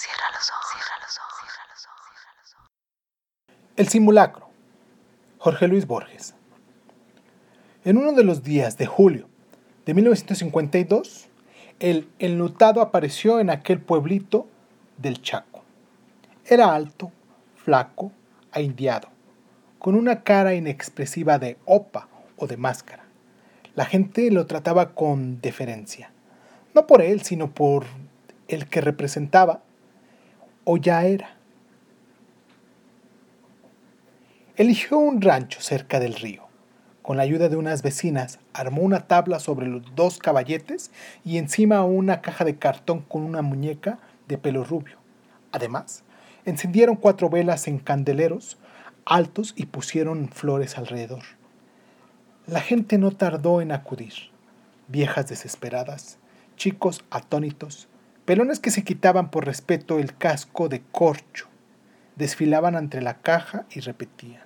Cierra los ojos, cierra los ojos, cierra los ojos. El simulacro. Jorge Luis Borges. En uno de los días de julio de 1952, el enlutado apareció en aquel pueblito del Chaco. Era alto, flaco, aindiado, con una cara inexpresiva de opa o de máscara. La gente lo trataba con deferencia, no por él, sino por el que representaba o ya era. Eligió un rancho cerca del río. Con la ayuda de unas vecinas, armó una tabla sobre los dos caballetes y encima una caja de cartón con una muñeca de pelo rubio. Además, encendieron cuatro velas en candeleros altos y pusieron flores alrededor. La gente no tardó en acudir. Viejas desesperadas, chicos atónitos, pelones que se quitaban por respeto el casco de corcho, desfilaban ante la caja y repetían.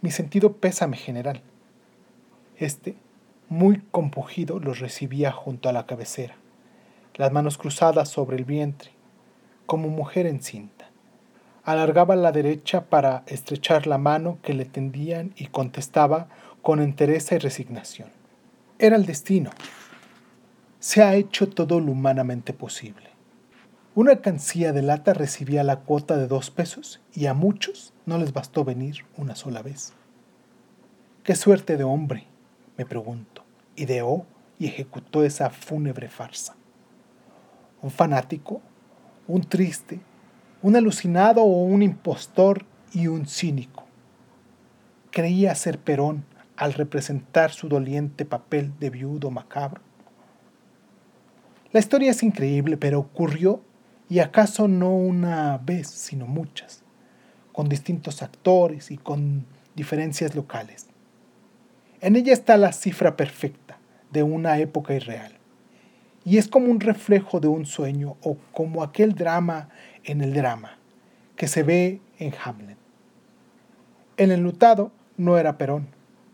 Mi sentido pésame general. Este, muy compugido, los recibía junto a la cabecera, las manos cruzadas sobre el vientre, como mujer encinta. Alargaba la derecha para estrechar la mano que le tendían y contestaba con entereza y resignación. Era el destino. Se ha hecho todo lo humanamente posible. Una cancilla de lata recibía la cuota de dos pesos y a muchos no les bastó venir una sola vez. ¿Qué suerte de hombre? me pregunto. Ideó y ejecutó esa fúnebre farsa. Un fanático, un triste, un alucinado o un impostor y un cínico. Creía ser Perón al representar su doliente papel de viudo macabro. La historia es increíble, pero ocurrió, y acaso no una vez, sino muchas, con distintos actores y con diferencias locales. En ella está la cifra perfecta de una época irreal. Y es como un reflejo de un sueño o como aquel drama en el drama que se ve en Hamlet. El enlutado no era Perón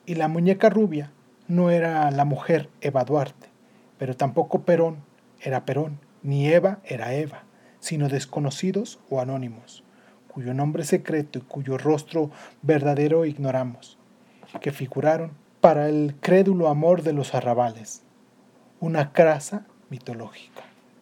y la muñeca rubia no era la mujer Eva Duarte, pero tampoco Perón era Perón, ni Eva era Eva, sino desconocidos o anónimos, cuyo nombre secreto y cuyo rostro verdadero ignoramos, que figuraron para el crédulo amor de los arrabales, una crasa mitológica.